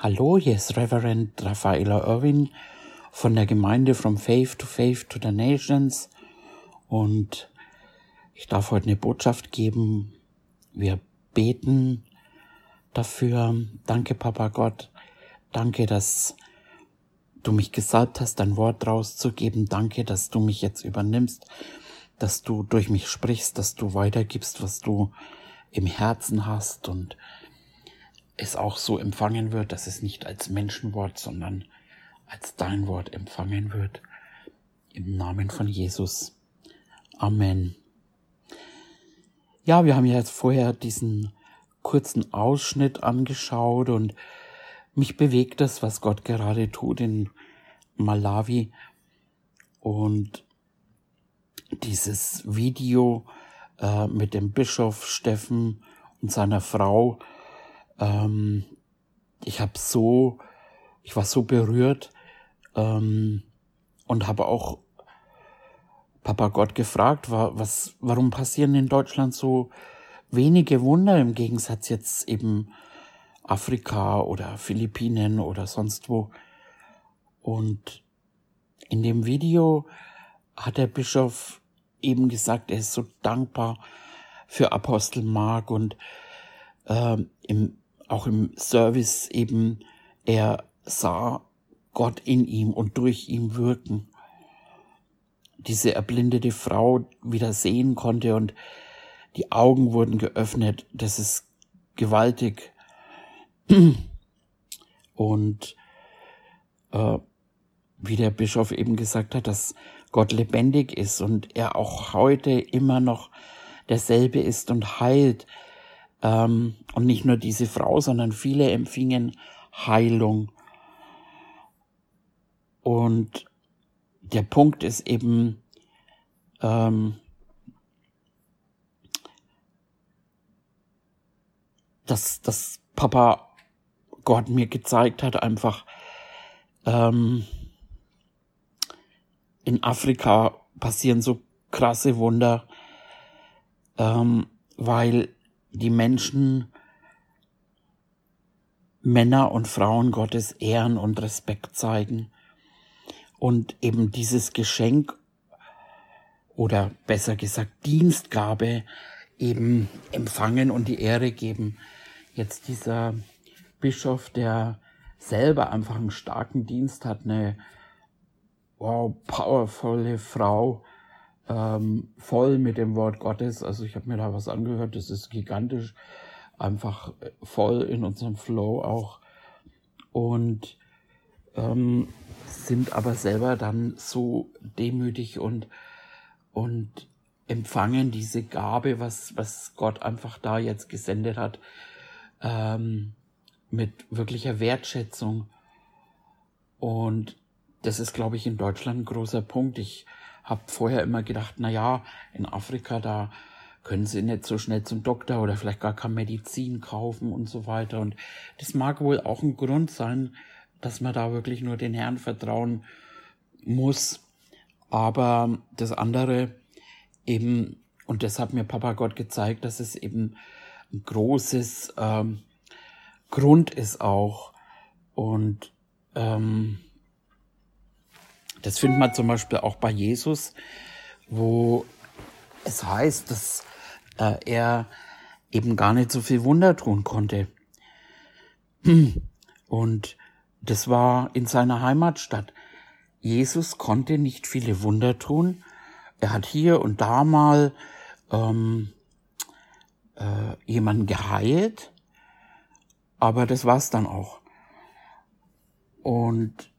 Hallo, hier ist Reverend Raffaella Irwin von der Gemeinde From Faith to Faith to the Nations und ich darf heute eine Botschaft geben. Wir beten dafür. Danke, Papa Gott. Danke, dass du mich gesalbt hast, dein Wort rauszugeben. Danke, dass du mich jetzt übernimmst, dass du durch mich sprichst, dass du weitergibst, was du im Herzen hast und es auch so empfangen wird, dass es nicht als Menschenwort, sondern als dein Wort empfangen wird. Im Namen von Jesus. Amen. Ja, wir haben ja jetzt vorher diesen kurzen Ausschnitt angeschaut und mich bewegt das, was Gott gerade tut in Malawi. Und dieses Video äh, mit dem Bischof Steffen und seiner Frau, ähm, ich habe so, ich war so berührt ähm, und habe auch Papa Gott gefragt, war, was, warum passieren in Deutschland so wenige Wunder im Gegensatz jetzt eben Afrika oder Philippinen oder sonst wo. Und in dem Video hat der Bischof eben gesagt, er ist so dankbar für Apostel Mark und äh, im auch im Service eben, er sah Gott in ihm und durch ihn wirken. Diese erblindete Frau wieder sehen konnte und die Augen wurden geöffnet. Das ist gewaltig. Und äh, wie der Bischof eben gesagt hat, dass Gott lebendig ist und er auch heute immer noch derselbe ist und heilt. Ähm, und nicht nur diese Frau, sondern viele empfingen Heilung. Und der Punkt ist eben, ähm, dass, dass Papa Gott mir gezeigt hat, einfach ähm, in Afrika passieren so krasse Wunder, ähm, weil die Menschen Männer und Frauen Gottes ehren und Respekt zeigen und eben dieses Geschenk oder besser gesagt Dienstgabe eben empfangen und die Ehre geben. Jetzt dieser Bischof, der selber einfach einen starken Dienst hat, eine wow, powervolle Frau, ähm, voll mit dem Wort Gottes. Also ich habe mir da was angehört, das ist gigantisch, einfach äh, voll in unserem Flow auch. Und ähm, sind aber selber dann so demütig und, und empfangen diese Gabe, was, was Gott einfach da jetzt gesendet hat, ähm, mit wirklicher Wertschätzung. Und das ist, glaube ich, in Deutschland ein großer Punkt. Ich habe vorher immer gedacht, na ja, in Afrika, da können sie nicht so schnell zum Doktor oder vielleicht gar keine Medizin kaufen und so weiter. Und das mag wohl auch ein Grund sein, dass man da wirklich nur den Herrn vertrauen muss. Aber das andere eben, und das hat mir Papa Gott gezeigt, dass es eben ein großes ähm, Grund ist auch. Und ähm, das findet man zum Beispiel auch bei Jesus, wo es heißt, dass äh, er eben gar nicht so viel Wunder tun konnte. Und das war in seiner Heimatstadt. Jesus konnte nicht viele Wunder tun. Er hat hier und da mal ähm, äh, jemanden geheilt, aber das war's dann auch. Und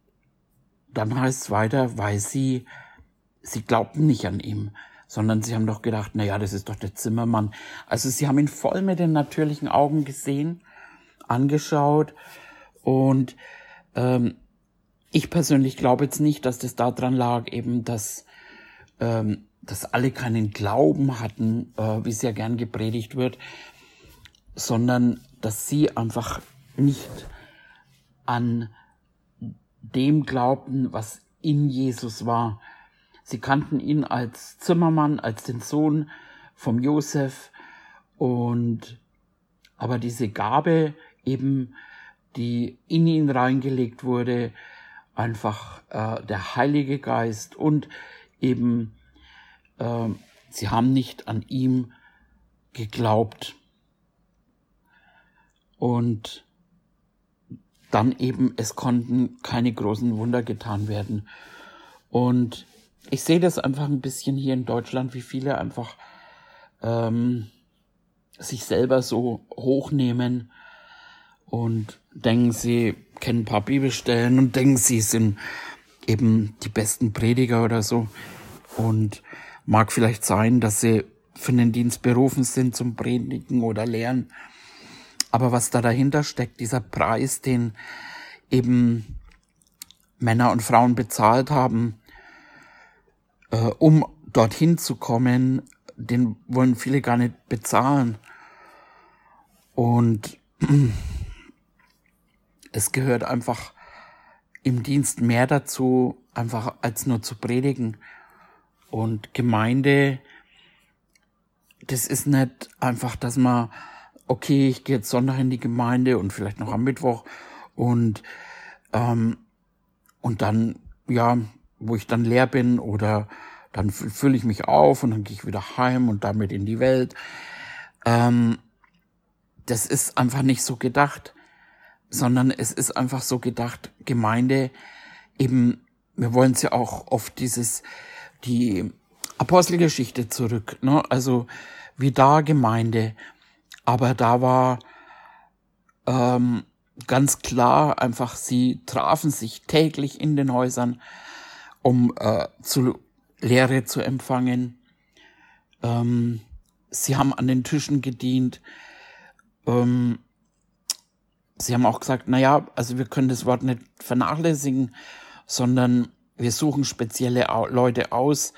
dann heißt es weiter, weil sie, sie glaubten nicht an ihm, sondern sie haben doch gedacht, na ja, das ist doch der Zimmermann. Also sie haben ihn voll mit den natürlichen Augen gesehen, angeschaut und ähm, ich persönlich glaube jetzt nicht, dass das daran lag, eben, dass, ähm, dass alle keinen Glauben hatten, äh, wie ja gern gepredigt wird, sondern dass sie einfach nicht an dem glaubten, was in Jesus war. Sie kannten ihn als Zimmermann, als den Sohn vom Josef und aber diese Gabe eben die in ihn reingelegt wurde, einfach äh, der Heilige Geist und eben äh, sie haben nicht an ihm geglaubt. Und dann eben, es konnten keine großen Wunder getan werden. Und ich sehe das einfach ein bisschen hier in Deutschland, wie viele einfach ähm, sich selber so hochnehmen und denken, sie kennen ein paar Bibelstellen und denken, sie sind eben die besten Prediger oder so. Und mag vielleicht sein, dass sie für den Dienst berufen sind zum Predigen oder Lehren. Aber was da dahinter steckt, dieser Preis, den eben Männer und Frauen bezahlt haben, äh, um dorthin zu kommen, den wollen viele gar nicht bezahlen. Und es gehört einfach im Dienst mehr dazu, einfach als nur zu predigen. Und Gemeinde, das ist nicht einfach, dass man, okay, ich gehe jetzt Sonntag in die Gemeinde und vielleicht noch am Mittwoch und ähm, und dann, ja, wo ich dann leer bin oder dann fülle ich mich auf und dann gehe ich wieder heim und damit in die Welt. Ähm, das ist einfach nicht so gedacht, sondern es ist einfach so gedacht, Gemeinde eben, wir wollen es ja auch oft dieses, die Apostelgeschichte zurück, ne? also wie da Gemeinde, aber da war ähm, ganz klar einfach, sie trafen sich täglich in den Häusern, um äh, zu Lehre zu empfangen. Ähm, sie haben an den Tischen gedient. Ähm, sie haben auch gesagt, na ja, also wir können das Wort nicht vernachlässigen, sondern wir suchen spezielle Leute aus,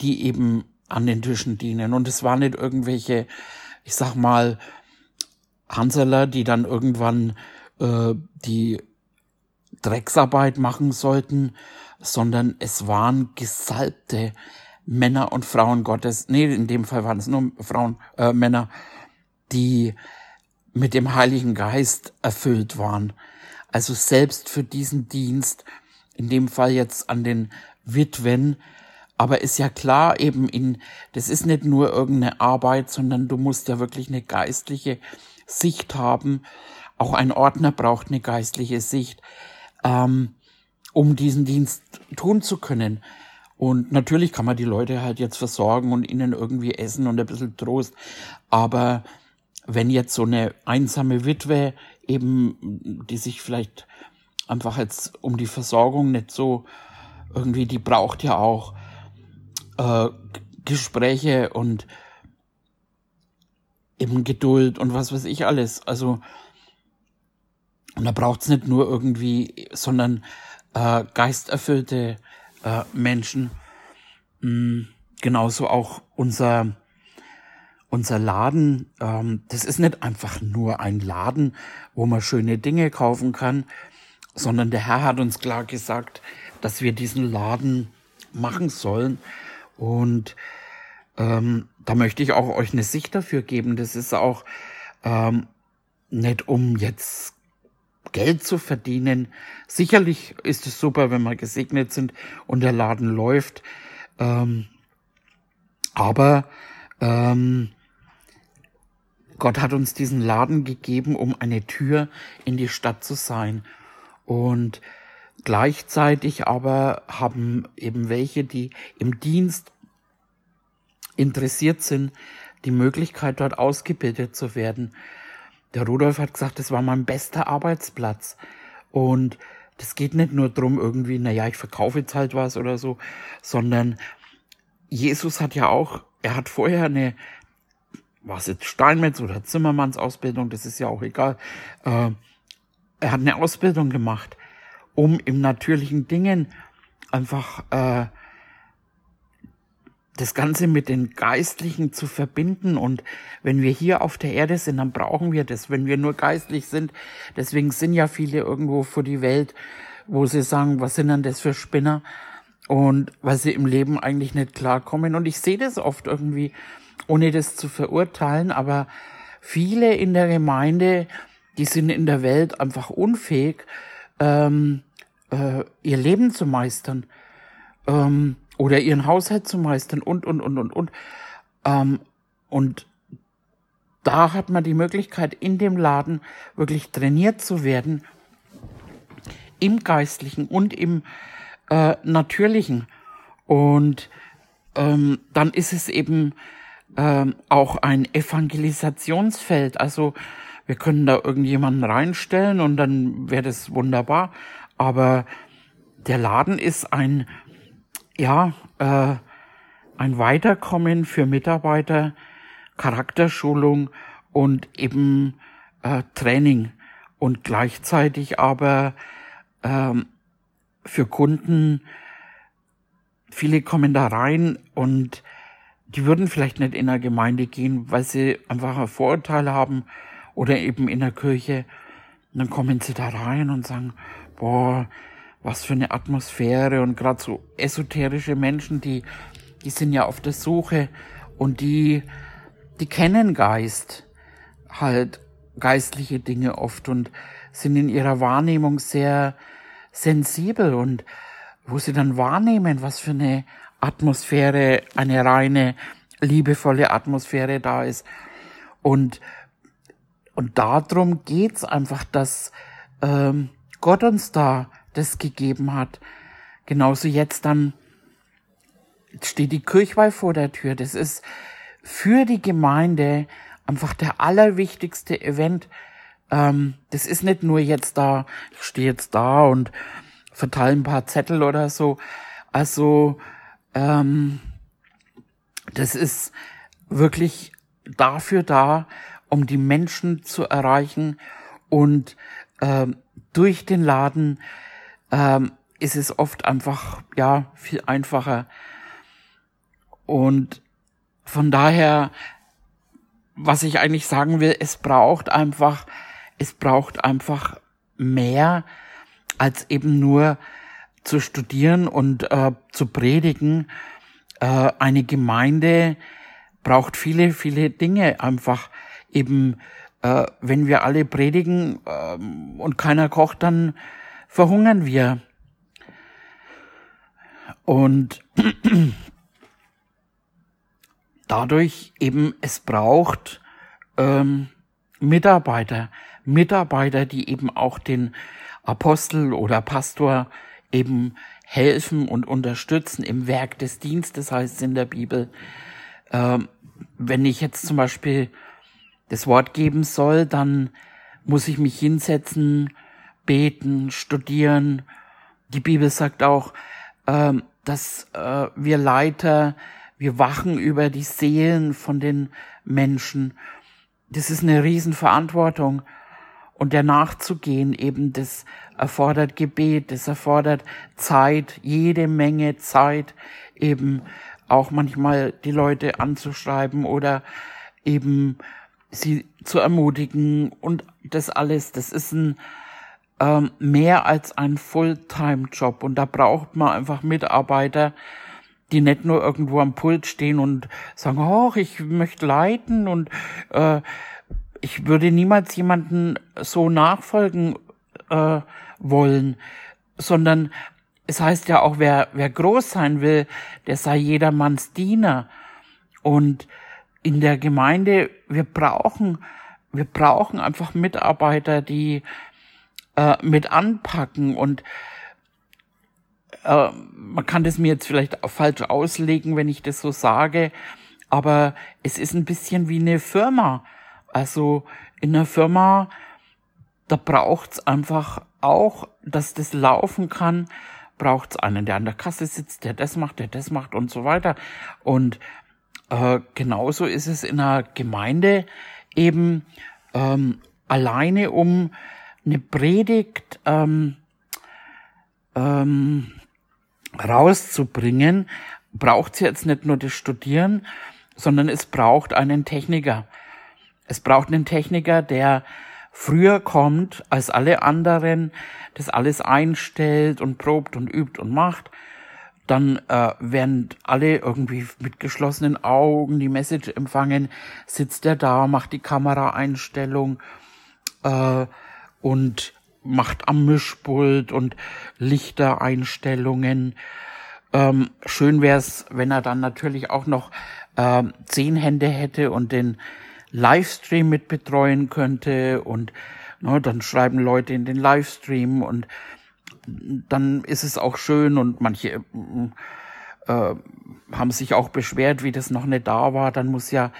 die eben an den Tischen dienen. Und es waren nicht irgendwelche, ich sag mal, Hanseler, die dann irgendwann äh, die Drecksarbeit machen sollten, sondern es waren gesalbte Männer und Frauen Gottes. Nee, in dem Fall waren es nur Frauen, äh, Männer, die mit dem Heiligen Geist erfüllt waren. Also selbst für diesen Dienst, in dem Fall jetzt an den Witwen, aber ist ja klar eben in, das ist nicht nur irgendeine Arbeit, sondern du musst ja wirklich eine geistliche Sicht haben. Auch ein Ordner braucht eine geistliche Sicht. Ähm, um diesen Dienst tun zu können. Und natürlich kann man die Leute halt jetzt versorgen und ihnen irgendwie essen und ein bisschen Trost. Aber wenn jetzt so eine einsame Witwe eben, die sich vielleicht einfach jetzt um die Versorgung nicht so irgendwie, die braucht ja auch äh, Gespräche und eben Geduld und was weiß ich alles. Also und da braucht's nicht nur irgendwie, sondern äh, geisterfüllte äh, Menschen. Mhm. Genauso auch unser unser Laden, ähm, das ist nicht einfach nur ein Laden, wo man schöne Dinge kaufen kann, sondern der Herr hat uns klar gesagt, dass wir diesen Laden machen sollen. Und ähm, da möchte ich auch euch eine Sicht dafür geben. Das ist auch ähm, nicht um jetzt Geld zu verdienen. Sicherlich ist es super, wenn wir gesegnet sind und der Laden läuft. Ähm, aber ähm, Gott hat uns diesen Laden gegeben, um eine Tür in die Stadt zu sein. Und gleichzeitig aber haben eben welche, die im Dienst interessiert sind, die Möglichkeit, dort ausgebildet zu werden. Der Rudolf hat gesagt, das war mein bester Arbeitsplatz. Und das geht nicht nur drum irgendwie, naja, ich verkaufe jetzt halt was oder so, sondern Jesus hat ja auch, er hat vorher eine, was jetzt Steinmetz oder Zimmermanns Ausbildung, das ist ja auch egal, äh, er hat eine Ausbildung gemacht, um im natürlichen Dingen einfach äh, das Ganze mit den Geistlichen zu verbinden. Und wenn wir hier auf der Erde sind, dann brauchen wir das, wenn wir nur geistlich sind. Deswegen sind ja viele irgendwo vor die Welt, wo sie sagen, was sind denn das für Spinner? Und weil sie im Leben eigentlich nicht klarkommen. Und ich sehe das oft irgendwie, ohne das zu verurteilen, aber viele in der Gemeinde, die sind in der Welt einfach unfähig, ähm, äh, ihr Leben zu meistern ähm, oder ihren Haushalt zu meistern und, und, und, und, und. Ähm, und da hat man die Möglichkeit, in dem Laden wirklich trainiert zu werden, im Geistlichen und im äh, Natürlichen. Und ähm, dann ist es eben ähm, auch ein Evangelisationsfeld. Also wir können da irgendjemanden reinstellen und dann wäre das wunderbar. Aber der Laden ist ein, ja, äh, ein Weiterkommen für Mitarbeiter, Charakterschulung und eben äh, Training und gleichzeitig aber ähm, für Kunden, viele kommen da rein und die würden vielleicht nicht in der Gemeinde gehen, weil sie einfach ein Vorurteil haben oder eben in der Kirche. Und dann kommen sie da rein und sagen, boah, was für eine Atmosphäre und gerade so esoterische Menschen, die, die sind ja auf der Suche und die, die kennen Geist, halt geistliche Dinge oft und sind in ihrer Wahrnehmung sehr sensibel und wo sie dann wahrnehmen, was für eine Atmosphäre, eine reine, liebevolle Atmosphäre da ist. Und und darum geht's einfach, dass ähm, Gott uns da das gegeben hat. Genauso jetzt dann steht die Kirchweih vor der Tür. Das ist für die Gemeinde einfach der allerwichtigste Event. Ähm, das ist nicht nur jetzt da, ich stehe jetzt da und verteile ein paar Zettel oder so. Also ähm, das ist wirklich dafür da, um die Menschen zu erreichen. Und ähm, durch den Laden ähm, ist es oft einfach ja viel einfacher. Und von daher, was ich eigentlich sagen will, es braucht einfach, es braucht einfach mehr als eben nur zu studieren und äh, zu predigen. Äh, eine Gemeinde braucht viele, viele Dinge einfach eben, äh, wenn wir alle predigen äh, und keiner kocht, dann verhungern wir. Und dadurch eben, es braucht ähm, Mitarbeiter, Mitarbeiter, die eben auch den Apostel oder Pastor eben helfen und unterstützen im Werk des Dienstes, heißt es in der Bibel. Ähm, wenn ich jetzt zum Beispiel das Wort geben soll, dann muss ich mich hinsetzen, beten, studieren. Die Bibel sagt auch, ähm, dass äh, wir Leiter, wir wachen über die Seelen von den Menschen. Das ist eine Riesenverantwortung. Und der nachzugehen, eben, das erfordert Gebet, das erfordert Zeit, jede Menge Zeit, eben auch manchmal die Leute anzuschreiben oder eben sie zu ermutigen und das alles, das ist ein ähm, mehr als ein Fulltime-Job und da braucht man einfach Mitarbeiter, die nicht nur irgendwo am Pult stehen und sagen, oh, ich möchte leiten und äh, ich würde niemals jemanden so nachfolgen äh, wollen, sondern es heißt ja auch, wer, wer groß sein will, der sei jedermanns Diener. Und in der Gemeinde, wir brauchen, wir brauchen einfach Mitarbeiter, die äh, mit anpacken und äh, man kann das mir jetzt vielleicht falsch auslegen, wenn ich das so sage, aber es ist ein bisschen wie eine Firma. Also in einer Firma, da braucht's einfach auch, dass das laufen kann, braucht's einen, der an der Kasse sitzt, der das macht, der das macht und so weiter. Und äh, genauso ist es in einer Gemeinde eben ähm, alleine um eine Predigt ähm, ähm, rauszubringen, braucht es jetzt nicht nur das Studieren, sondern es braucht einen Techniker. Es braucht einen Techniker, der früher kommt als alle anderen, das alles einstellt und probt und übt und macht dann äh, während alle irgendwie mit geschlossenen Augen die Message empfangen, sitzt er da, macht die Kameraeinstellung, äh, und macht am Mischpult und Lichtereinstellungen. Ähm, schön wäre es, wenn er dann natürlich auch noch äh, zehn Hände hätte und den Livestream mit betreuen könnte und ne, dann schreiben Leute in den Livestream und dann ist es auch schön und manche äh, haben sich auch beschwert, wie das noch nicht da war. Dann muss ja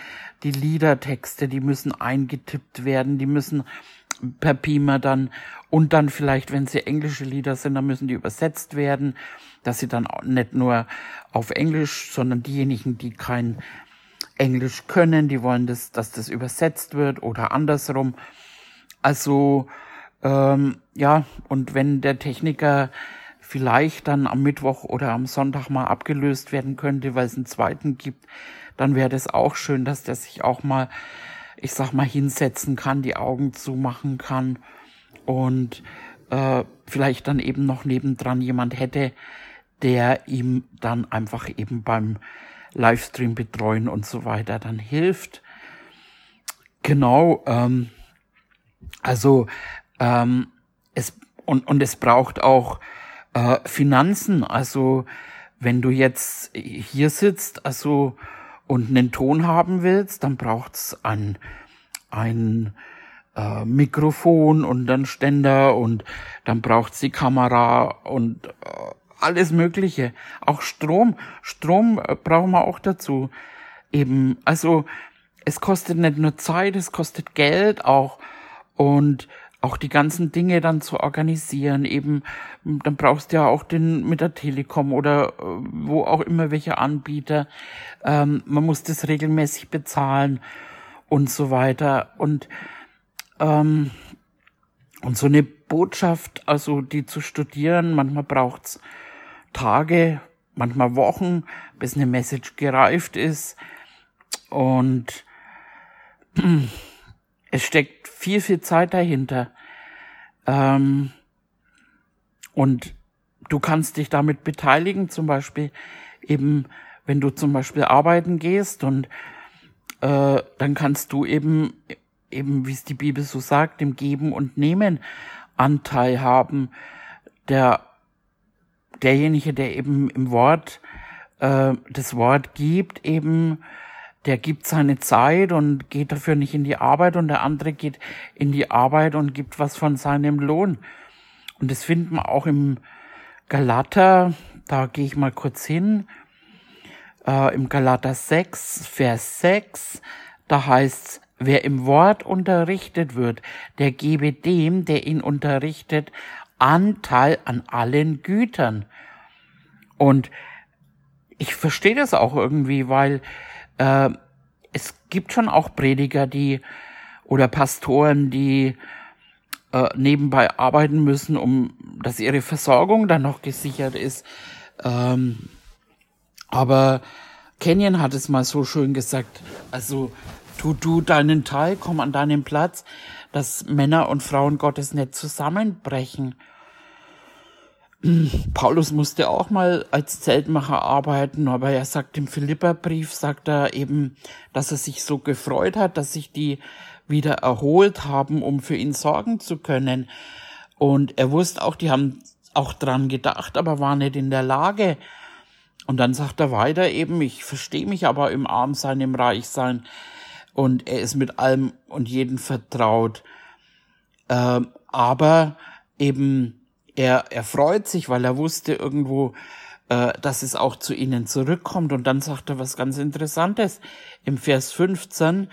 die Liedertexte, die müssen eingetippt werden, die müssen per Beamer dann und dann vielleicht, wenn sie englische Lieder sind, dann müssen die übersetzt werden, dass sie dann nicht nur auf Englisch, sondern diejenigen, die kein Englisch können, die wollen, das, dass das übersetzt wird oder andersrum. Also ähm, ja, und wenn der Techniker vielleicht dann am Mittwoch oder am Sonntag mal abgelöst werden könnte, weil es einen zweiten gibt, dann wäre das auch schön, dass der sich auch mal, ich sag mal, hinsetzen kann, die Augen zumachen kann und äh, vielleicht dann eben noch nebendran jemand hätte, der ihm dann einfach eben beim Livestream betreuen und so weiter dann hilft. Genau, ähm, also ähm, es und, und es braucht auch äh, Finanzen. Also wenn du jetzt hier sitzt, also und einen Ton haben willst, dann braucht's ein, ein äh, Mikrofon und dann Ständer und dann braucht's die Kamera und äh, alles Mögliche. Auch Strom. Strom äh, brauchen wir auch dazu. Eben, also es kostet nicht nur Zeit, es kostet Geld auch und auch die ganzen Dinge dann zu organisieren, eben, dann brauchst du ja auch den mit der Telekom oder äh, wo auch immer welche Anbieter. Ähm, man muss das regelmäßig bezahlen und so weiter. Und, ähm, und so eine Botschaft, also die zu studieren, manchmal braucht's Tage, manchmal Wochen, bis eine Message gereift ist. Und es steckt viel, viel Zeit dahinter. Ähm, und du kannst dich damit beteiligen, zum Beispiel eben, wenn du zum Beispiel arbeiten gehst und äh, dann kannst du eben, eben wie es die Bibel so sagt, im Geben und Nehmen Anteil haben. Der, derjenige, der eben im Wort äh, das Wort gibt, eben der gibt seine Zeit und geht dafür nicht in die Arbeit und der andere geht in die Arbeit und gibt was von seinem Lohn. Und das finden wir auch im Galater, da gehe ich mal kurz hin, äh, im Galater 6, Vers 6, da heißt's, wer im Wort unterrichtet wird, der gebe dem, der ihn unterrichtet, Anteil an allen Gütern. Und ich verstehe das auch irgendwie, weil äh, es gibt schon auch Prediger, die oder Pastoren, die äh, nebenbei arbeiten müssen, um dass ihre Versorgung dann noch gesichert ist. Ähm, aber Kenyon hat es mal so schön gesagt, also tu du deinen Teil, komm an deinen Platz, dass Männer und Frauen Gottes nicht zusammenbrechen. Paulus musste auch mal als Zeltmacher arbeiten, aber er sagt im Philipperbrief, sagt er eben, dass er sich so gefreut hat, dass sich die wieder erholt haben, um für ihn sorgen zu können. Und er wusste auch, die haben auch dran gedacht, aber war nicht in der Lage. Und dann sagt er weiter eben, ich verstehe mich aber im Armsein, im Reichsein. Und er ist mit allem und jedem vertraut. Ähm, aber eben, er, er freut sich, weil er wusste irgendwo, äh, dass es auch zu ihnen zurückkommt. Und dann sagt er was ganz Interessantes. Im Vers 15,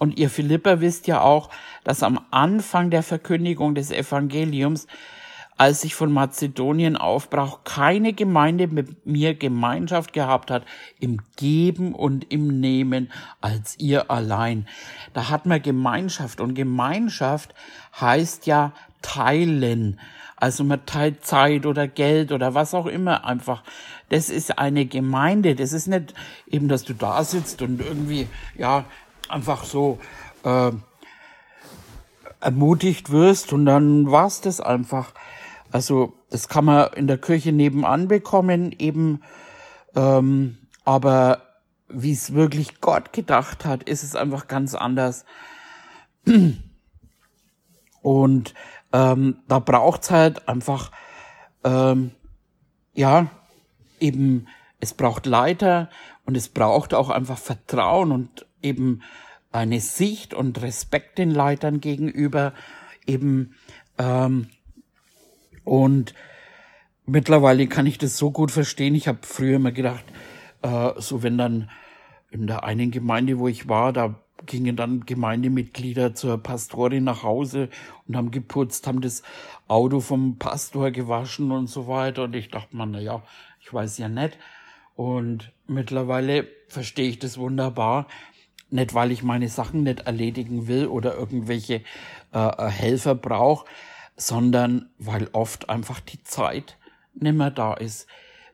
und ihr Philipper wisst ja auch, dass am Anfang der Verkündigung des Evangeliums, als ich von Mazedonien aufbrach, keine Gemeinde mit mir Gemeinschaft gehabt hat im Geben und im Nehmen als ihr allein. Da hat man Gemeinschaft und Gemeinschaft heißt ja teilen. Also man teilt Zeit oder Geld oder was auch immer einfach. Das ist eine Gemeinde. Das ist nicht eben, dass du da sitzt und irgendwie, ja, einfach so äh, ermutigt wirst und dann war's das einfach. Also das kann man in der Kirche nebenan bekommen, eben, ähm, aber wie es wirklich Gott gedacht hat, ist es einfach ganz anders. Und ähm, da braucht's halt einfach, ähm, ja, eben, es braucht Leiter und es braucht auch einfach Vertrauen und eben eine Sicht und Respekt den Leitern gegenüber eben ähm, und mittlerweile kann ich das so gut verstehen. Ich habe früher immer gedacht, äh, so wenn dann in der einen Gemeinde, wo ich war, da gingen dann Gemeindemitglieder zur Pastorin nach Hause und haben geputzt, haben das Auto vom Pastor gewaschen und so weiter. Und ich dachte mir, na ja, ich weiß ja nicht. Und mittlerweile verstehe ich das wunderbar. Nicht, weil ich meine Sachen nicht erledigen will oder irgendwelche äh, Helfer brauche, sondern weil oft einfach die Zeit nimmer da ist.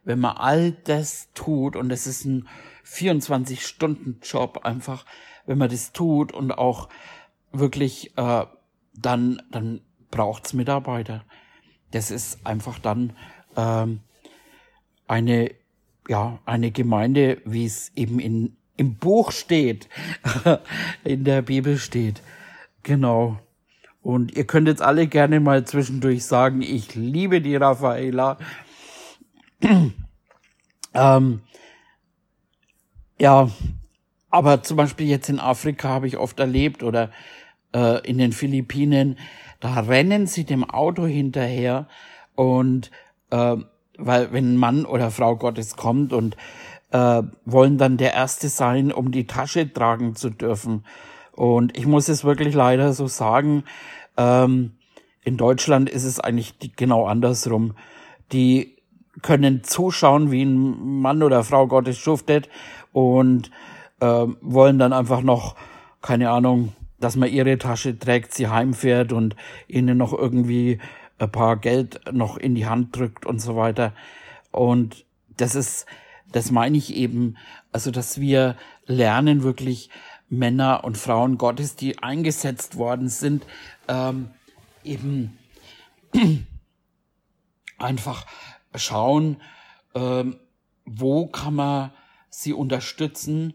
Wenn man all das tut, und es ist ein 24-Stunden-Job einfach, wenn man das tut und auch wirklich, äh, dann, dann braucht's Mitarbeiter. Das ist einfach dann ähm, eine, ja, eine Gemeinde, wie es eben in, im Buch steht, in der Bibel steht. Genau. Und ihr könnt jetzt alle gerne mal zwischendurch sagen, ich liebe die Raffaela. ähm, ja, aber zum Beispiel jetzt in Afrika habe ich oft erlebt oder äh, in den Philippinen, da rennen sie dem Auto hinterher und äh, weil wenn Mann oder Frau Gottes kommt und äh, wollen dann der Erste sein, um die Tasche tragen zu dürfen. Und ich muss es wirklich leider so sagen, ähm, in Deutschland ist es eigentlich die, genau andersrum. Die können zuschauen, wie ein Mann oder Frau Gottes schuftet und äh, wollen dann einfach noch, keine Ahnung, dass man ihre Tasche trägt, sie heimfährt und ihnen noch irgendwie ein paar Geld noch in die Hand drückt und so weiter. Und das ist, das meine ich eben, also dass wir lernen wirklich Männer und Frauen Gottes, die eingesetzt worden sind, ähm, eben einfach schauen, ähm, wo kann man sie unterstützen,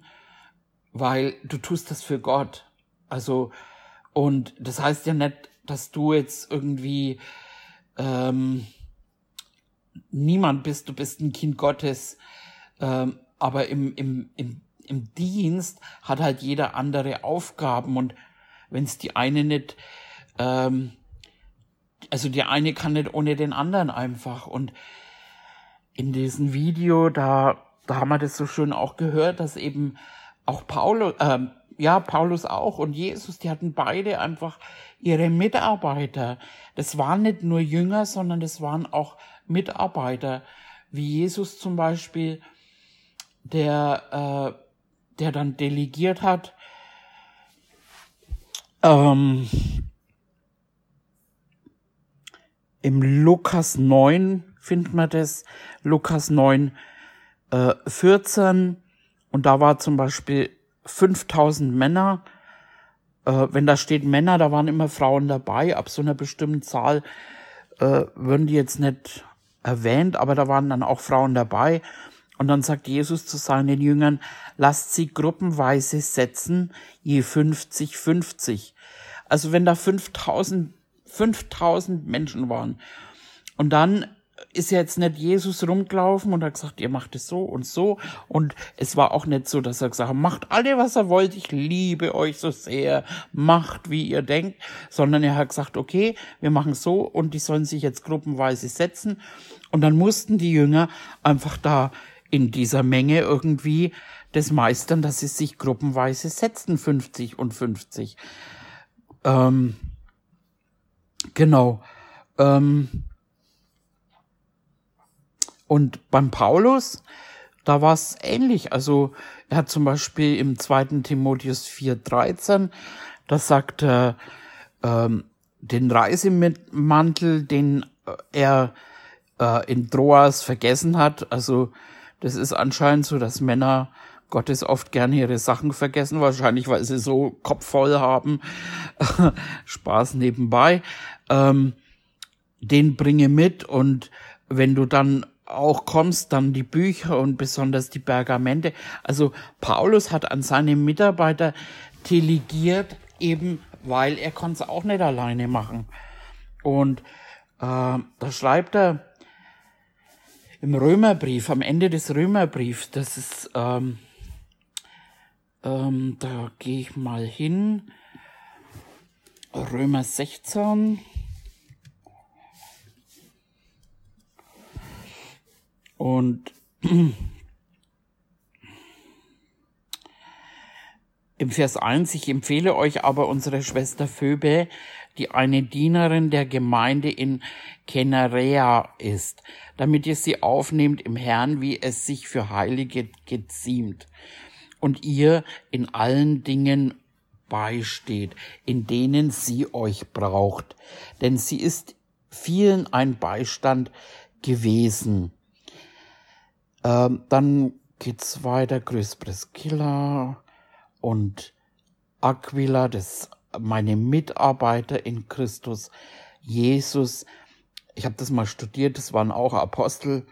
weil du tust das für Gott. Also, und das heißt ja nicht, dass du jetzt irgendwie ähm, niemand bist, du bist ein Kind Gottes, ähm, aber im, im, im, im Dienst hat halt jeder andere Aufgaben und wenn es die eine nicht ähm, also die eine kann nicht ohne den anderen einfach. Und in diesem Video, da, da haben wir das so schön auch gehört, dass eben auch Paulus, äh, ja, Paulus auch und Jesus, die hatten beide einfach ihre Mitarbeiter. Das waren nicht nur Jünger, sondern das waren auch Mitarbeiter, wie Jesus zum Beispiel, der, äh, der dann delegiert hat, ähm, im Lukas 9 findet man das, Lukas 9, äh, 14, und da war zum Beispiel 5000 Männer, äh, wenn da steht Männer, da waren immer Frauen dabei, ab so einer bestimmten Zahl äh, würden die jetzt nicht erwähnt, aber da waren dann auch Frauen dabei. Und dann sagt Jesus zu seinen Jüngern, lasst sie gruppenweise setzen, je 50, 50. Also wenn da 5000 5000 Menschen waren. Und dann ist jetzt nicht Jesus rumgelaufen und hat gesagt, ihr macht es so und so. Und es war auch nicht so, dass er gesagt hat, macht alle, was er wollt, ich liebe euch so sehr, macht, wie ihr denkt, sondern er hat gesagt, okay, wir machen so und die sollen sich jetzt gruppenweise setzen. Und dann mussten die Jünger einfach da in dieser Menge irgendwie das meistern, dass sie sich gruppenweise setzten, 50 und 50. Ähm, Genau. Ähm und beim Paulus, da war es ähnlich. Also er hat zum Beispiel im zweiten Timotheus 4,13, da sagt er, ähm, den Reisemantel, den er äh, in Troas vergessen hat. Also das ist anscheinend so, dass Männer Gottes oft gerne ihre Sachen vergessen, wahrscheinlich weil sie so Kopf voll haben. Spaß nebenbei. Ähm, den bringe mit und wenn du dann auch kommst, dann die Bücher und besonders die Pergamente. Also Paulus hat an seine Mitarbeiter delegiert, eben weil er konnte es auch nicht alleine machen. Und äh, da schreibt er im Römerbrief, am Ende des Römerbriefs, das ist, ähm, ähm, da gehe ich mal hin, Römer 16. Und Im Vers 1, ich empfehle euch aber unsere Schwester Phoebe, die eine Dienerin der Gemeinde in Kenarea ist, damit ihr sie aufnehmt im Herrn, wie es sich für Heilige geziemt, und ihr in allen Dingen beisteht, in denen sie euch braucht, denn sie ist vielen ein Beistand gewesen. Ähm, dann geht's weiter, Grüß Priscilla, und Aquila, das meine Mitarbeiter in Christus Jesus. Ich habe das mal studiert, das waren auch Apostel,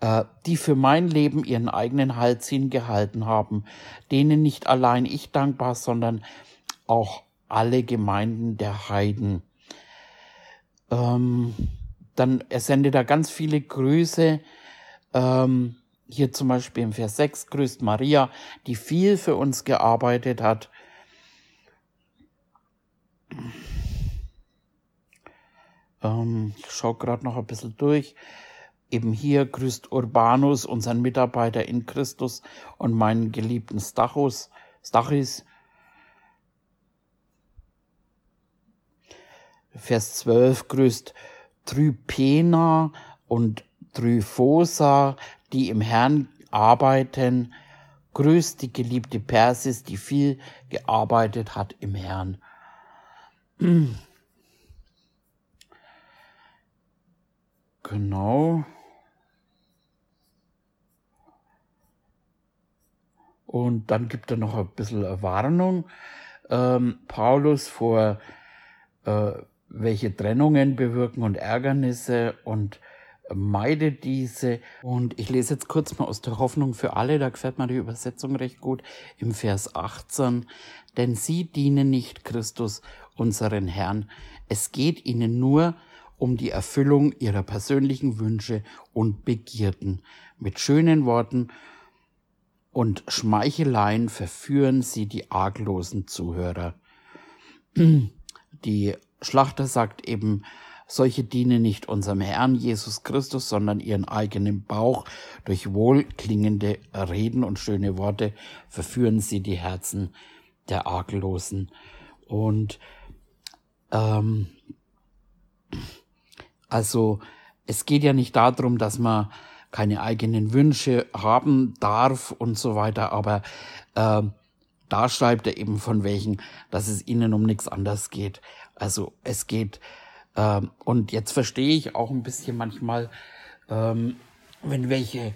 äh, die für mein Leben ihren eigenen Hals hingehalten haben, denen nicht allein ich dankbar, sondern auch alle Gemeinden der Heiden. Ähm, dann er sendet da ganz viele Grüße. Ähm, hier zum Beispiel im Vers 6 grüßt Maria, die viel für uns gearbeitet hat. Ähm, ich schaue gerade noch ein bisschen durch. Eben hier grüßt Urbanus, unseren Mitarbeiter in Christus und meinen geliebten Stachus, Stachis. Vers 12 grüßt Trypena und Tryphosa, die im Herrn arbeiten. Grüßt die geliebte Persis, die viel gearbeitet hat im Herrn. Genau. Und dann gibt er noch ein bisschen Warnung. Ähm, Paulus vor äh, welche Trennungen bewirken und Ärgernisse und meide diese. Und ich lese jetzt kurz mal aus der Hoffnung für alle, da gefällt mir die Übersetzung recht gut, im Vers 18. Denn sie dienen nicht Christus, unseren Herrn. Es geht ihnen nur um die Erfüllung ihrer persönlichen Wünsche und Begierden. Mit schönen Worten und Schmeicheleien verführen sie die arglosen Zuhörer. Die Schlachter sagt eben, solche dienen nicht unserem Herrn Jesus Christus, sondern ihren eigenen Bauch. Durch wohlklingende Reden und schöne Worte verführen sie die Herzen der Arglosen. Und ähm, also es geht ja nicht darum, dass man keine eigenen Wünsche haben darf und so weiter, aber äh, da schreibt er eben von welchen, dass es ihnen um nichts anderes geht. Also es geht ähm, und jetzt verstehe ich auch ein bisschen manchmal, ähm, wenn welche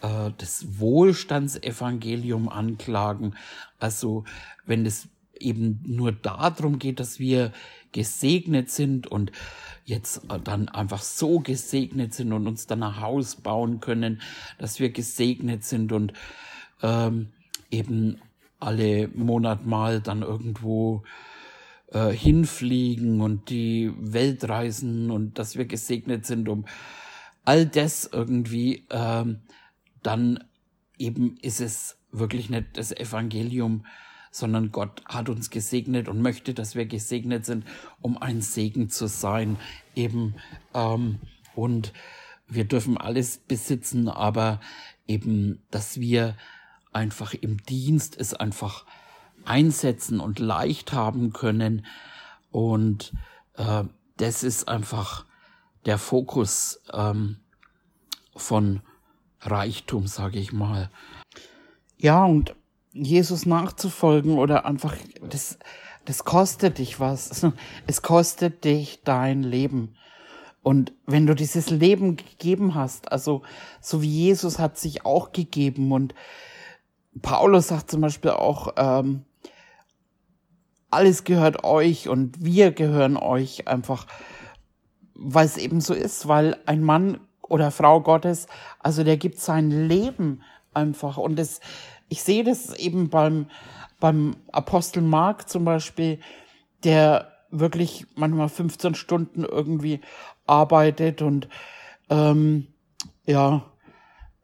äh, das Wohlstandsevangelium anklagen, also wenn es eben nur darum geht, dass wir gesegnet sind und jetzt dann einfach so gesegnet sind und uns dann ein Haus bauen können, dass wir gesegnet sind und ähm, eben alle Monat mal dann irgendwo äh, hinfliegen und die Welt reisen und dass wir gesegnet sind, um all das irgendwie, ähm, dann eben ist es wirklich nicht das Evangelium, sondern Gott hat uns gesegnet und möchte, dass wir gesegnet sind, um ein Segen zu sein, eben ähm, und wir dürfen alles besitzen, aber eben, dass wir einfach im Dienst es einfach einsetzen und leicht haben können. Und äh, das ist einfach der Fokus ähm, von Reichtum, sage ich mal. Ja, und Jesus nachzufolgen oder einfach, das, das kostet dich was. Es kostet dich dein Leben. Und wenn du dieses Leben gegeben hast, also so wie Jesus hat sich auch gegeben und Paulus sagt zum Beispiel auch, ähm, alles gehört euch und wir gehören euch einfach, weil es eben so ist, weil ein Mann oder Frau Gottes, also der gibt sein Leben einfach. Und das, ich sehe das eben beim, beim Apostel Mark zum Beispiel, der wirklich manchmal 15 Stunden irgendwie arbeitet und ähm, ja,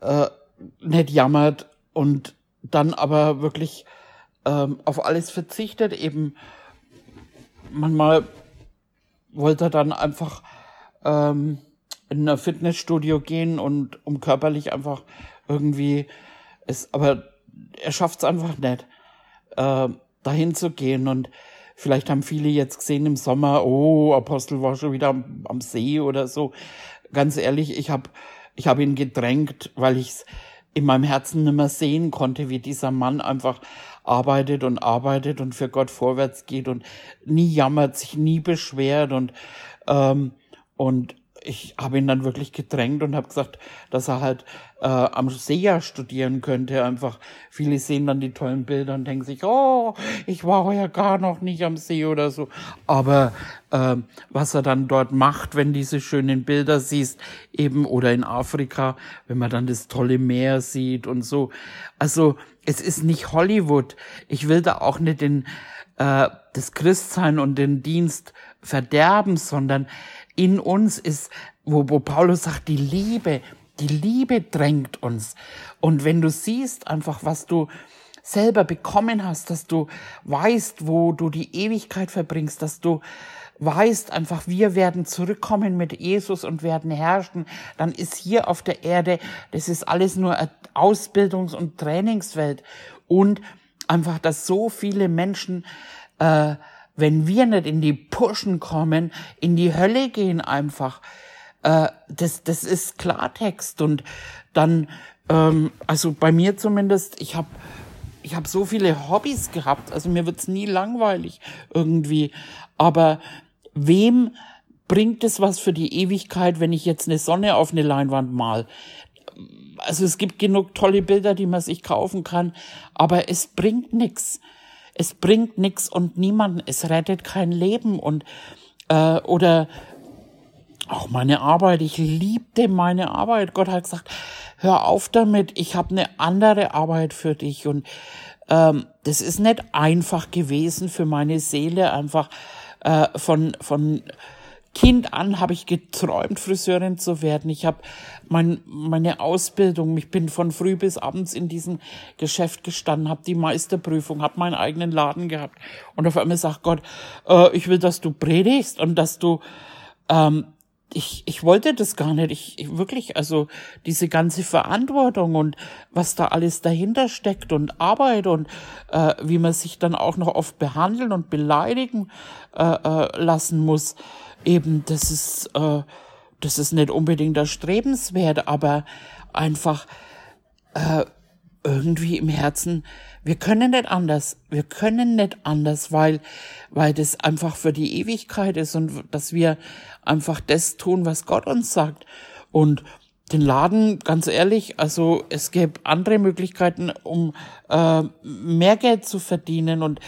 äh, nicht jammert und dann aber wirklich ähm, auf alles verzichtet. Eben manchmal wollte er dann einfach ähm, in ein Fitnessstudio gehen und um körperlich einfach irgendwie es, aber er schafft es einfach nicht, äh, dahin zu gehen und vielleicht haben viele jetzt gesehen im Sommer, oh, Apostel war schon wieder am, am See oder so. Ganz ehrlich, ich habe ich hab ihn gedrängt, weil ich es in meinem Herzen nicht mehr sehen konnte, wie dieser Mann einfach arbeitet und arbeitet und für Gott vorwärts geht und nie jammert, sich nie beschwert und ähm, und ich habe ihn dann wirklich gedrängt und habe gesagt, dass er halt äh, am See ja studieren könnte. Einfach viele sehen dann die tollen Bilder und denken sich, oh, ich war ja gar noch nicht am See oder so. Aber äh, was er dann dort macht, wenn diese schönen Bilder siehst, eben oder in Afrika, wenn man dann das tolle Meer sieht und so. Also es ist nicht Hollywood. Ich will da auch nicht den äh, das Christsein und den Dienst verderben, sondern in uns ist, wo, wo Paulus sagt, die Liebe, die Liebe drängt uns. Und wenn du siehst einfach, was du selber bekommen hast, dass du weißt, wo du die Ewigkeit verbringst, dass du weißt einfach, wir werden zurückkommen mit Jesus und werden herrschen, dann ist hier auf der Erde, das ist alles nur Ausbildungs- und Trainingswelt. Und einfach, dass so viele Menschen äh, wenn wir nicht in die Pushen kommen, in die Hölle gehen einfach. Äh, das, das ist Klartext. Und dann, ähm, also bei mir zumindest, ich habe ich hab so viele Hobbys gehabt, also mir wird's nie langweilig irgendwie. Aber wem bringt es was für die Ewigkeit, wenn ich jetzt eine Sonne auf eine Leinwand mal? Also es gibt genug tolle Bilder, die man sich kaufen kann, aber es bringt nichts es bringt nichts und niemanden, es rettet kein Leben und äh, oder auch meine Arbeit, ich liebte meine Arbeit. Gott hat gesagt, hör auf damit, ich habe eine andere Arbeit für dich und ähm, das ist nicht einfach gewesen für meine Seele, einfach äh, von von Kind an habe ich geträumt, Friseurin zu werden. Ich habe mein, meine Ausbildung, ich bin von früh bis abends in diesem Geschäft gestanden, habe die Meisterprüfung, habe meinen eigenen Laden gehabt. Und auf einmal sagt Gott, äh, ich will, dass du predigst und dass du ähm, ich, ich wollte das gar nicht. Ich, ich wirklich, also diese ganze Verantwortung und was da alles dahinter steckt und Arbeit und äh, wie man sich dann auch noch oft behandeln und beleidigen äh, äh, lassen muss eben, das ist, äh, das ist nicht unbedingt erstrebenswert, aber einfach äh, irgendwie im Herzen, wir können nicht anders, wir können nicht anders, weil, weil das einfach für die Ewigkeit ist und dass wir einfach das tun, was Gott uns sagt. Und den Laden, ganz ehrlich, also es gäbe andere Möglichkeiten, um äh, mehr Geld zu verdienen. Und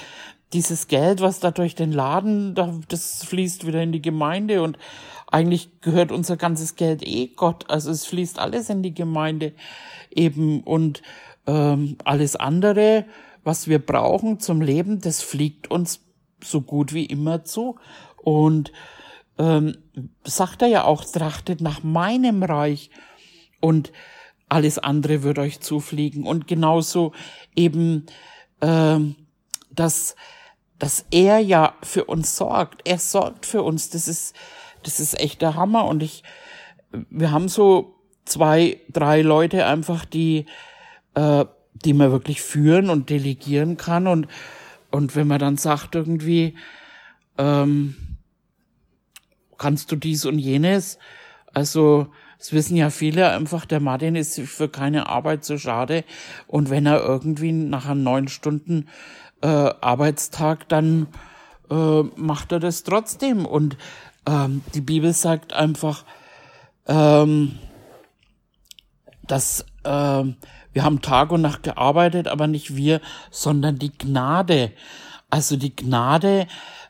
dieses Geld, was da durch den Laden, das fließt wieder in die Gemeinde. Und eigentlich gehört unser ganzes Geld eh Gott. Also es fließt alles in die Gemeinde eben. Und ähm, alles andere, was wir brauchen zum Leben, das fliegt uns so gut wie immer zu. Und ähm, sagt er ja auch, trachtet nach meinem Reich und alles andere wird euch zufliegen. Und genauso eben, ähm, dass dass er ja für uns sorgt. Er sorgt für uns. Das ist, das ist echt der Hammer. Und ich, wir haben so zwei, drei Leute einfach, die, äh, die man wirklich führen und delegieren kann. Und, und wenn man dann sagt irgendwie, ähm, kannst du dies und jenes, also, es wissen ja viele einfach, der Martin ist für keine Arbeit so schade. Und wenn er irgendwie nach neun Stunden äh, Arbeitstag, dann äh, macht er das trotzdem. Und ähm, die Bibel sagt einfach, ähm, dass äh, wir haben Tag und Nacht gearbeitet, aber nicht wir, sondern die Gnade. Also die Gnade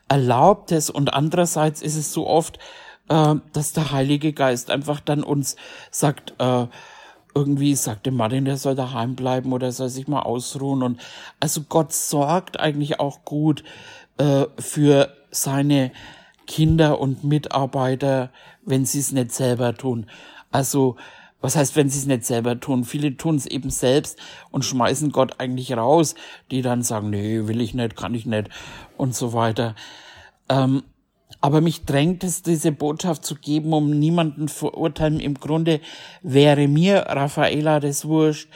erlaubt es und andererseits ist es so oft, äh, dass der Heilige Geist einfach dann uns sagt, äh, irgendwie sagte Martin, der soll daheim bleiben oder soll sich mal ausruhen. Und also Gott sorgt eigentlich auch gut äh, für seine Kinder und Mitarbeiter, wenn sie es nicht selber tun. Also, was heißt, wenn sie es nicht selber tun? Viele tun es eben selbst und schmeißen Gott eigentlich raus, die dann sagen, nee, will ich nicht, kann ich nicht und so weiter. Ähm, aber mich drängt es, diese Botschaft zu geben, um niemanden verurteilen. Im Grunde wäre mir Raffaela das wurscht,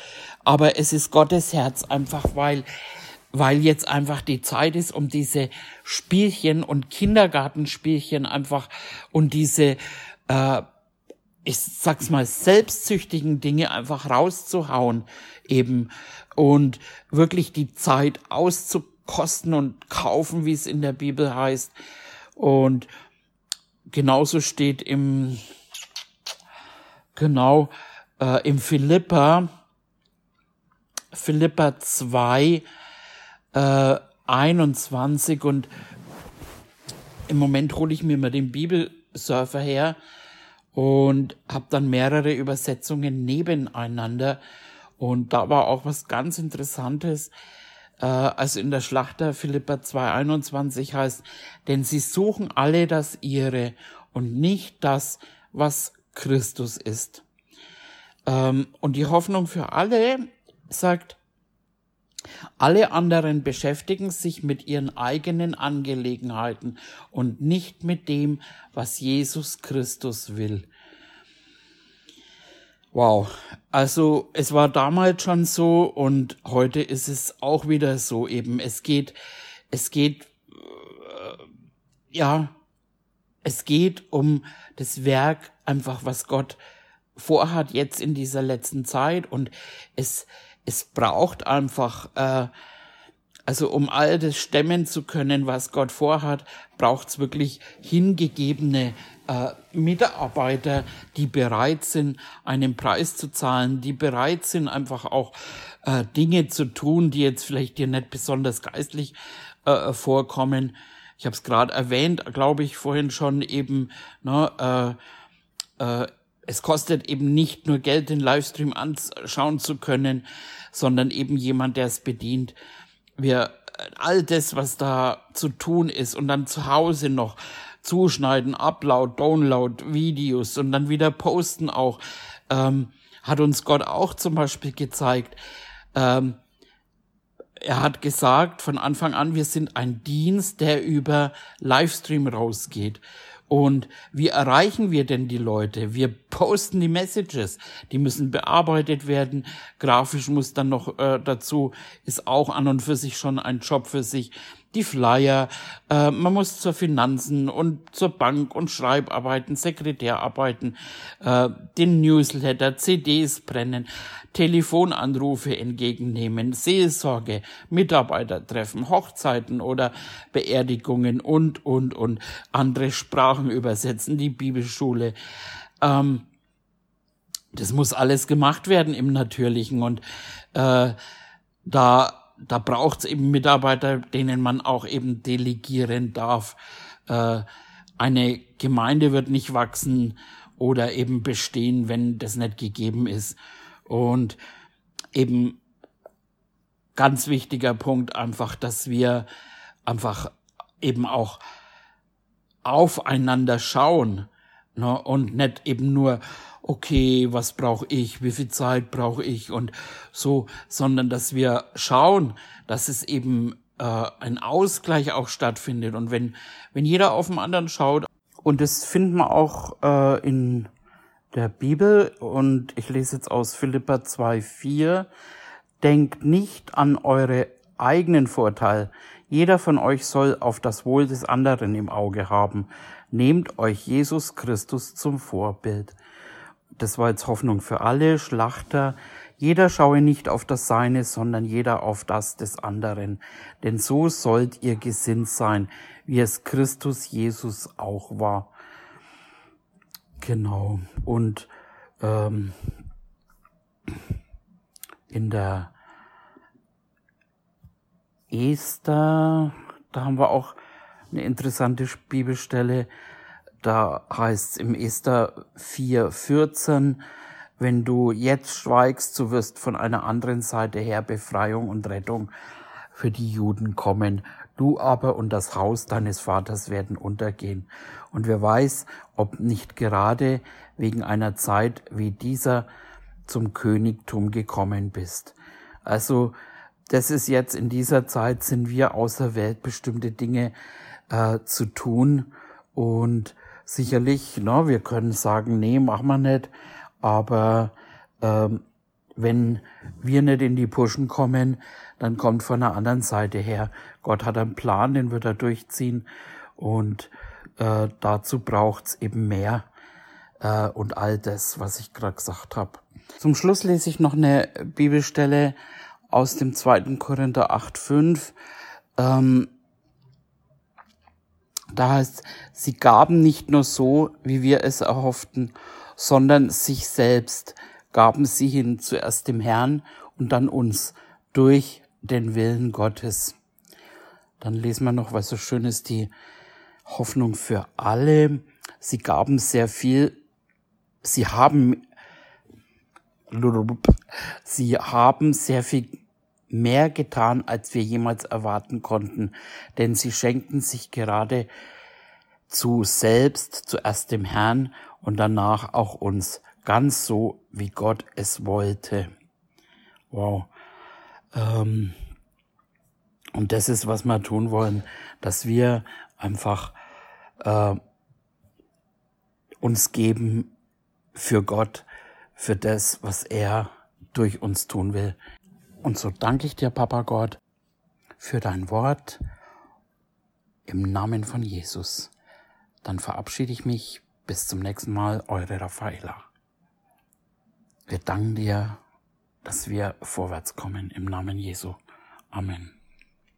aber es ist Gottes Herz einfach, weil weil jetzt einfach die Zeit ist, um diese Spielchen und Kindergartenspielchen einfach und diese, äh, ich sag's mal, selbstsüchtigen Dinge einfach rauszuhauen eben und wirklich die Zeit auszukosten und kaufen, wie es in der Bibel heißt. Und genauso steht im, genau, äh, im Philippa, Philippa 2, äh, 21 und im Moment hole ich mir mal den Bibelsurfer her und habe dann mehrere Übersetzungen nebeneinander und da war auch was ganz Interessantes. Äh, also in der Schlachter Philippa 2,21 heißt, denn sie suchen alle das ihre und nicht das, was Christus ist. Ähm, und die Hoffnung für alle sagt, alle anderen beschäftigen sich mit ihren eigenen Angelegenheiten und nicht mit dem, was Jesus Christus will. Wow, also es war damals schon so und heute ist es auch wieder so eben. Es geht, es geht, äh, ja, es geht um das Werk einfach, was Gott vorhat jetzt in dieser letzten Zeit und es, es braucht einfach, äh, also um all das stemmen zu können, was Gott vorhat, braucht es wirklich hingegebene äh, Mitarbeiter, die bereit sind, einen Preis zu zahlen, die bereit sind, einfach auch äh, Dinge zu tun, die jetzt vielleicht dir nicht besonders geistlich äh, vorkommen. Ich habe es gerade erwähnt, glaube ich, vorhin schon eben, ne, äh, äh, es kostet eben nicht nur Geld, den Livestream anschauen zu können, sondern eben jemand, der es bedient. Wir all das, was da zu tun ist und dann zu Hause noch zuschneiden, Upload, Download, Videos und dann wieder posten auch, ähm, hat uns Gott auch zum Beispiel gezeigt. Ähm, er hat gesagt von Anfang an, wir sind ein Dienst, der über Livestream rausgeht. Und wie erreichen wir denn die Leute? Wir posten die Messages, die müssen bearbeitet werden. Grafisch muss dann noch äh, dazu, ist auch an und für sich schon ein Job für sich die Flyer, äh, man muss zur Finanzen und zur Bank und Schreibarbeiten, Sekretärarbeiten, äh, den Newsletter, CDs brennen, Telefonanrufe entgegennehmen, Seelsorge, Mitarbeitertreffen, Hochzeiten oder Beerdigungen und, und, und andere Sprachen übersetzen, die Bibelschule. Ähm, das muss alles gemacht werden im Natürlichen und äh, da da braucht es eben Mitarbeiter, denen man auch eben delegieren darf. Äh, eine Gemeinde wird nicht wachsen oder eben bestehen, wenn das nicht gegeben ist. Und eben ganz wichtiger Punkt einfach, dass wir einfach eben auch aufeinander schauen ne, und nicht eben nur, okay, was brauche ich, wie viel Zeit brauche ich und so, sondern dass wir schauen, dass es eben äh, ein Ausgleich auch stattfindet und wenn wenn jeder auf den anderen schaut und das finden wir auch äh, in der Bibel und ich lese jetzt aus Philippa 2,4 denkt nicht an eure eigenen Vorteil. Jeder von euch soll auf das Wohl des anderen im Auge haben. Nehmt euch Jesus Christus zum Vorbild das war jetzt Hoffnung für alle Schlachter. Jeder schaue nicht auf das Seine, sondern jeder auf das des anderen. Denn so sollt ihr gesinnt sein, wie es Christus Jesus auch war. Genau. Und ähm, in der Esther, da haben wir auch eine interessante Bibelstelle. Da heißt es im Esther 4,14, wenn du jetzt schweigst, so wirst von einer anderen Seite her Befreiung und Rettung für die Juden kommen. Du aber und das Haus deines Vaters werden untergehen. Und wer weiß, ob nicht gerade wegen einer Zeit wie dieser zum Königtum gekommen bist. Also das ist jetzt in dieser Zeit sind wir außer Welt bestimmte Dinge äh, zu tun und sicherlich, na, wir können sagen, nee, machen wir nicht, aber ähm, wenn wir nicht in die Puschen kommen, dann kommt von der anderen Seite her. Gott hat einen Plan, den wird er durchziehen und äh, dazu braucht's eben mehr äh, und all das, was ich gerade gesagt habe. Zum Schluss lese ich noch eine Bibelstelle aus dem 2. Korinther 8,5. Ähm, da heißt, sie gaben nicht nur so, wie wir es erhofften, sondern sich selbst gaben sie hin, zuerst dem Herrn und dann uns, durch den Willen Gottes. Dann lesen wir noch, was so schön ist, die Hoffnung für alle. Sie gaben sehr viel, sie haben, sie haben sehr viel mehr getan, als wir jemals erwarten konnten, denn sie schenkten sich gerade zu selbst, zuerst dem Herrn und danach auch uns, ganz so, wie Gott es wollte. Wow. Ähm, und das ist, was wir tun wollen, dass wir einfach äh, uns geben für Gott, für das, was er durch uns tun will. Und so danke ich dir, Papa Gott, für dein Wort im Namen von Jesus. Dann verabschiede ich mich. Bis zum nächsten Mal, eure Raffaela. Wir danken dir, dass wir vorwärts kommen im Namen Jesu. Amen.